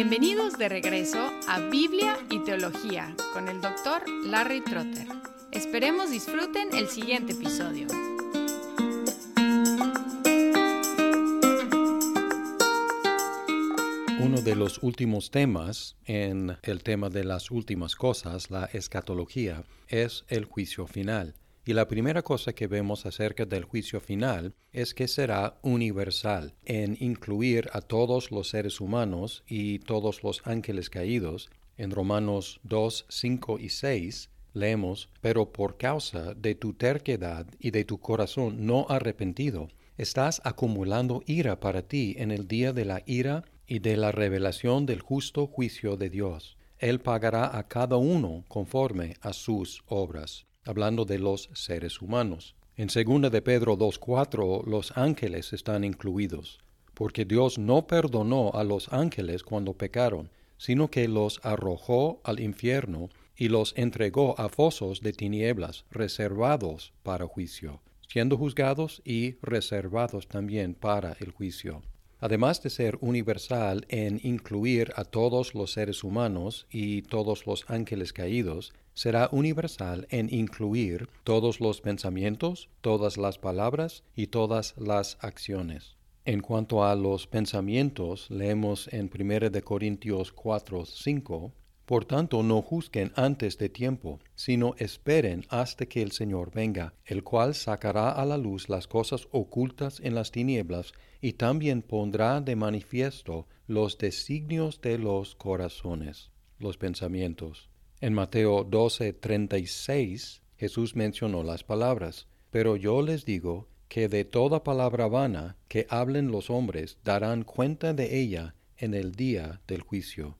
Bienvenidos de regreso a Biblia y Teología con el doctor Larry Trotter. Esperemos disfruten el siguiente episodio. Uno de los últimos temas en el tema de las últimas cosas, la escatología, es el juicio final. Y la primera cosa que vemos acerca del juicio final es que será universal en incluir a todos los seres humanos y todos los ángeles caídos. En Romanos 2, 5 y 6 leemos, pero por causa de tu terquedad y de tu corazón no arrepentido, estás acumulando ira para ti en el día de la ira y de la revelación del justo juicio de Dios. Él pagará a cada uno conforme a sus obras hablando de los seres humanos. En 2 de Pedro 2.4 los ángeles están incluidos, porque Dios no perdonó a los ángeles cuando pecaron, sino que los arrojó al infierno y los entregó a fosos de tinieblas reservados para juicio, siendo juzgados y reservados también para el juicio. Además de ser universal en incluir a todos los seres humanos y todos los ángeles caídos, será universal en incluir todos los pensamientos, todas las palabras y todas las acciones. En cuanto a los pensamientos, leemos en 1 Corintios 4, 5, Por tanto, no juzguen antes de tiempo, sino esperen hasta que el Señor venga, el cual sacará a la luz las cosas ocultas en las tinieblas, y también pondrá de manifiesto los designios de los corazones, los pensamientos. En Mateo 12:36 Jesús mencionó las palabras, pero yo les digo que de toda palabra vana que hablen los hombres darán cuenta de ella en el día del juicio.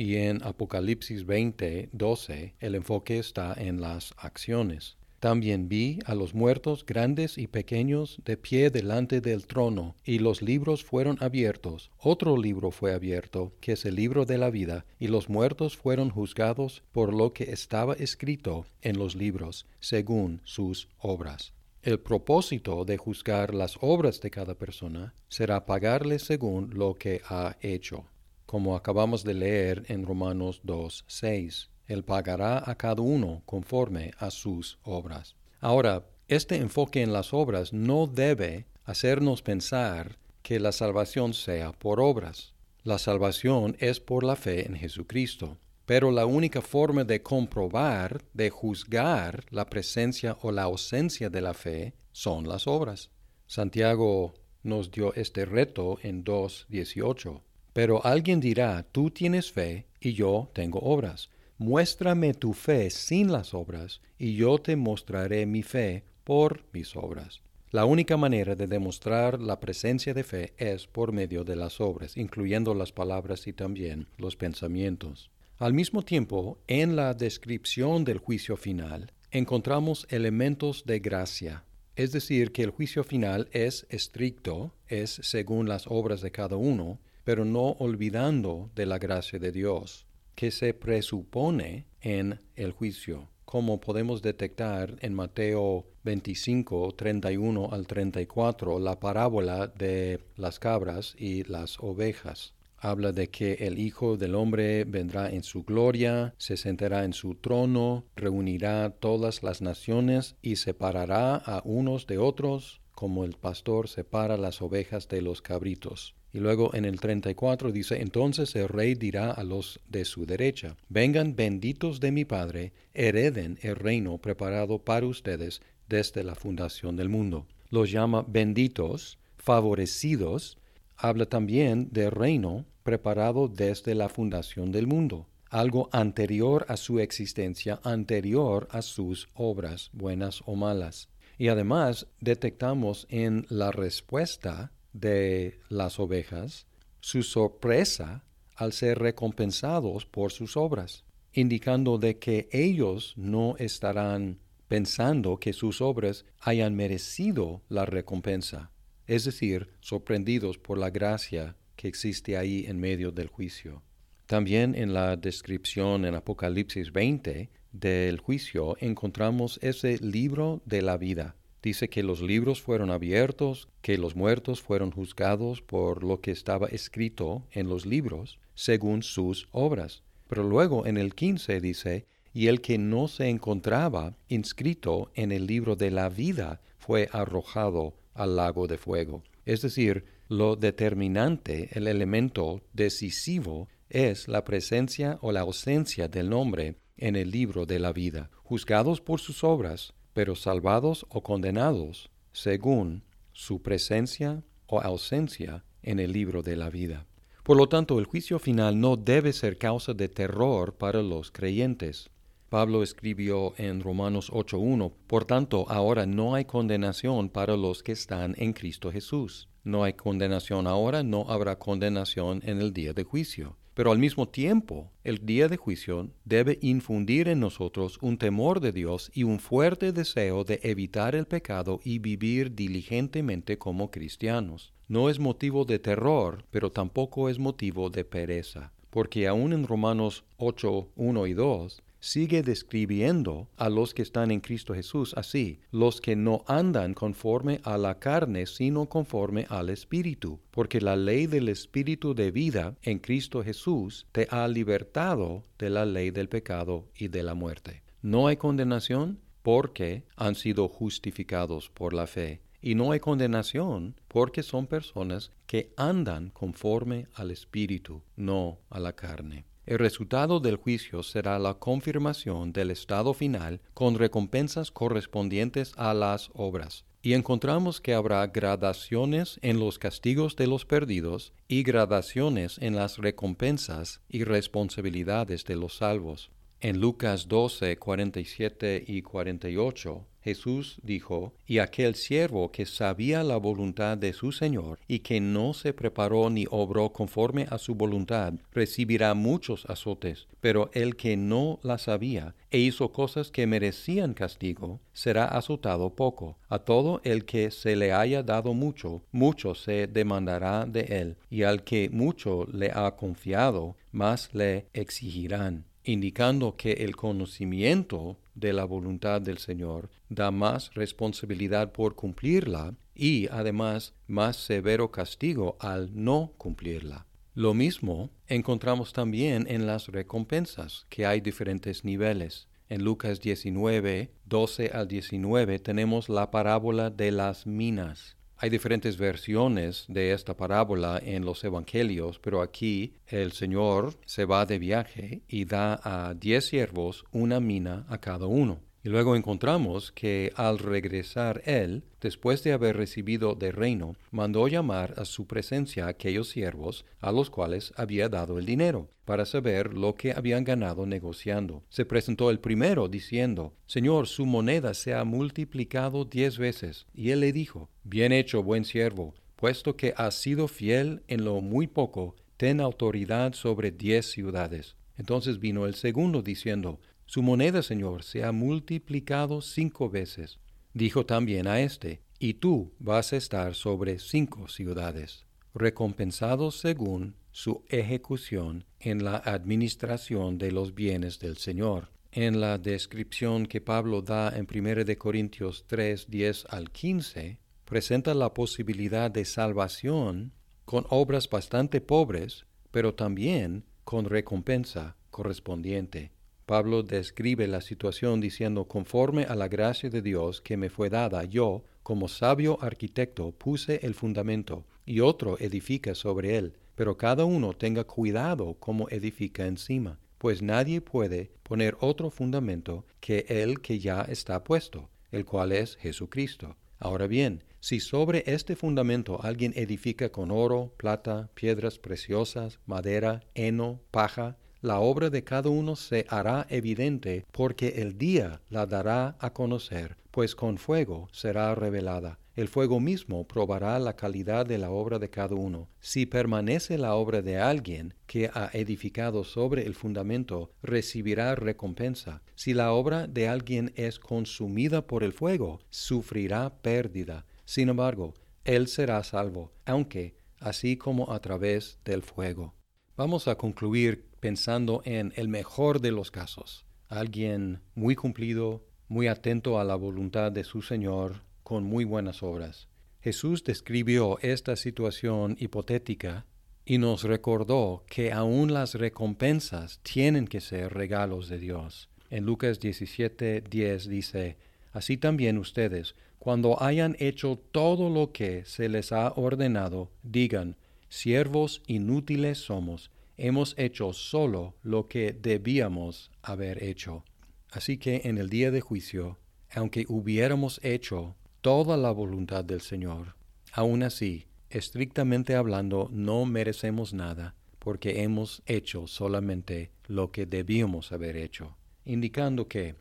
Y en Apocalipsis 20:12 el enfoque está en las acciones. También vi a los muertos grandes y pequeños de pie delante del trono, y los libros fueron abiertos. Otro libro fue abierto, que es el libro de la vida, y los muertos fueron juzgados por lo que estaba escrito en los libros, según sus obras. El propósito de juzgar las obras de cada persona será pagarle según lo que ha hecho, como acabamos de leer en Romanos 2, 6. Él pagará a cada uno conforme a sus obras. Ahora, este enfoque en las obras no debe hacernos pensar que la salvación sea por obras. La salvación es por la fe en Jesucristo. Pero la única forma de comprobar, de juzgar la presencia o la ausencia de la fe son las obras. Santiago nos dio este reto en 2.18. Pero alguien dirá, tú tienes fe y yo tengo obras. Muéstrame tu fe sin las obras, y yo te mostraré mi fe por mis obras. La única manera de demostrar la presencia de fe es por medio de las obras, incluyendo las palabras y también los pensamientos. Al mismo tiempo, en la descripción del juicio final, encontramos elementos de gracia, es decir, que el juicio final es estricto, es según las obras de cada uno, pero no olvidando de la gracia de Dios que se presupone en el juicio, como podemos detectar en Mateo 25, 31 al 34, la parábola de las cabras y las ovejas. Habla de que el Hijo del Hombre vendrá en su gloria, se sentará en su trono, reunirá todas las naciones y separará a unos de otros, como el pastor separa las ovejas de los cabritos. Y luego en el 34 dice, entonces el rey dirá a los de su derecha, vengan benditos de mi Padre, hereden el reino preparado para ustedes desde la fundación del mundo. Los llama benditos, favorecidos, habla también del reino preparado desde la fundación del mundo, algo anterior a su existencia, anterior a sus obras, buenas o malas. Y además detectamos en la respuesta de las ovejas su sorpresa al ser recompensados por sus obras, indicando de que ellos no estarán pensando que sus obras hayan merecido la recompensa, es decir, sorprendidos por la gracia que existe ahí en medio del juicio. También en la descripción en Apocalipsis 20 del juicio encontramos ese libro de la vida, Dice que los libros fueron abiertos, que los muertos fueron juzgados por lo que estaba escrito en los libros, según sus obras. Pero luego en el 15 dice, y el que no se encontraba inscrito en el libro de la vida fue arrojado al lago de fuego. Es decir, lo determinante, el elemento decisivo, es la presencia o la ausencia del nombre en el libro de la vida, juzgados por sus obras, pero salvados o condenados según su presencia o ausencia en el libro de la vida. Por lo tanto, el juicio final no debe ser causa de terror para los creyentes. Pablo escribió en Romanos 8.1, Por tanto, ahora no hay condenación para los que están en Cristo Jesús. No hay condenación ahora, no habrá condenación en el día de juicio. Pero al mismo tiempo, el día de juicio debe infundir en nosotros un temor de Dios y un fuerte deseo de evitar el pecado y vivir diligentemente como cristianos. No es motivo de terror, pero tampoco es motivo de pereza, porque aún en Romanos 8, 1 y 2, sigue describiendo a los que están en Cristo Jesús así, los que no andan conforme a la carne, sino conforme al Espíritu, porque la ley del Espíritu de vida en Cristo Jesús te ha libertado de la ley del pecado y de la muerte. No hay condenación porque han sido justificados por la fe. Y no hay condenación porque son personas que andan conforme al Espíritu, no a la carne. El resultado del juicio será la confirmación del estado final con recompensas correspondientes a las obras. Y encontramos que habrá gradaciones en los castigos de los perdidos y gradaciones en las recompensas y responsabilidades de los salvos. En Lucas 12, 47 y 48 Jesús dijo, y aquel siervo que sabía la voluntad de su Señor y que no se preparó ni obró conforme a su voluntad, recibirá muchos azotes, pero el que no la sabía e hizo cosas que merecían castigo, será azotado poco. A todo el que se le haya dado mucho, mucho se demandará de él, y al que mucho le ha confiado, más le exigirán indicando que el conocimiento de la voluntad del Señor da más responsabilidad por cumplirla y además más severo castigo al no cumplirla. Lo mismo encontramos también en las recompensas, que hay diferentes niveles. En Lucas 19, 12 al 19 tenemos la parábola de las minas. Hay diferentes versiones de esta parábola en los evangelios, pero aquí el Señor se va de viaje y da a diez siervos una mina a cada uno. Y luego encontramos que al regresar él, después de haber recibido de reino, mandó llamar a su presencia aquellos siervos a los cuales había dado el dinero, para saber lo que habían ganado negociando. Se presentó el primero diciendo, Señor, su moneda se ha multiplicado diez veces. Y él le dijo, Bien hecho, buen siervo, puesto que has sido fiel en lo muy poco, ten autoridad sobre diez ciudades. Entonces vino el segundo diciendo, su moneda, Señor, se ha multiplicado cinco veces. Dijo también a éste, y tú vas a estar sobre cinco ciudades, recompensado según su ejecución en la administración de los bienes del Señor. En la descripción que Pablo da en 1 de Corintios 3, 10 al 15, presenta la posibilidad de salvación con obras bastante pobres, pero también con recompensa correspondiente. Pablo describe la situación diciendo, conforme a la gracia de Dios que me fue dada, yo, como sabio arquitecto, puse el fundamento, y otro edifica sobre él, pero cada uno tenga cuidado como edifica encima, pues nadie puede poner otro fundamento que el que ya está puesto, el cual es Jesucristo. Ahora bien, si sobre este fundamento alguien edifica con oro, plata, piedras preciosas, madera, heno, paja, la obra de cada uno se hará evidente porque el día la dará a conocer, pues con fuego será revelada. El fuego mismo probará la calidad de la obra de cada uno. Si permanece la obra de alguien que ha edificado sobre el fundamento, recibirá recompensa. Si la obra de alguien es consumida por el fuego, sufrirá pérdida. Sin embargo, él será salvo, aunque así como a través del fuego. Vamos a concluir pensando en el mejor de los casos, alguien muy cumplido, muy atento a la voluntad de su Señor, con muy buenas obras. Jesús describió esta situación hipotética y nos recordó que aún las recompensas tienen que ser regalos de Dios. En Lucas 17, 10 dice, Así también ustedes, cuando hayan hecho todo lo que se les ha ordenado, digan, siervos inútiles somos, hemos hecho solo lo que debíamos haber hecho. Así que en el día de juicio, aunque hubiéramos hecho toda la voluntad del Señor, aún así, estrictamente hablando, no merecemos nada, porque hemos hecho solamente lo que debíamos haber hecho, indicando que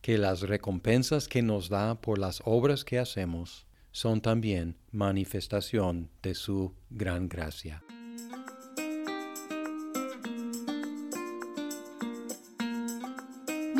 que las recompensas que nos da por las obras que hacemos son también manifestación de su gran gracia.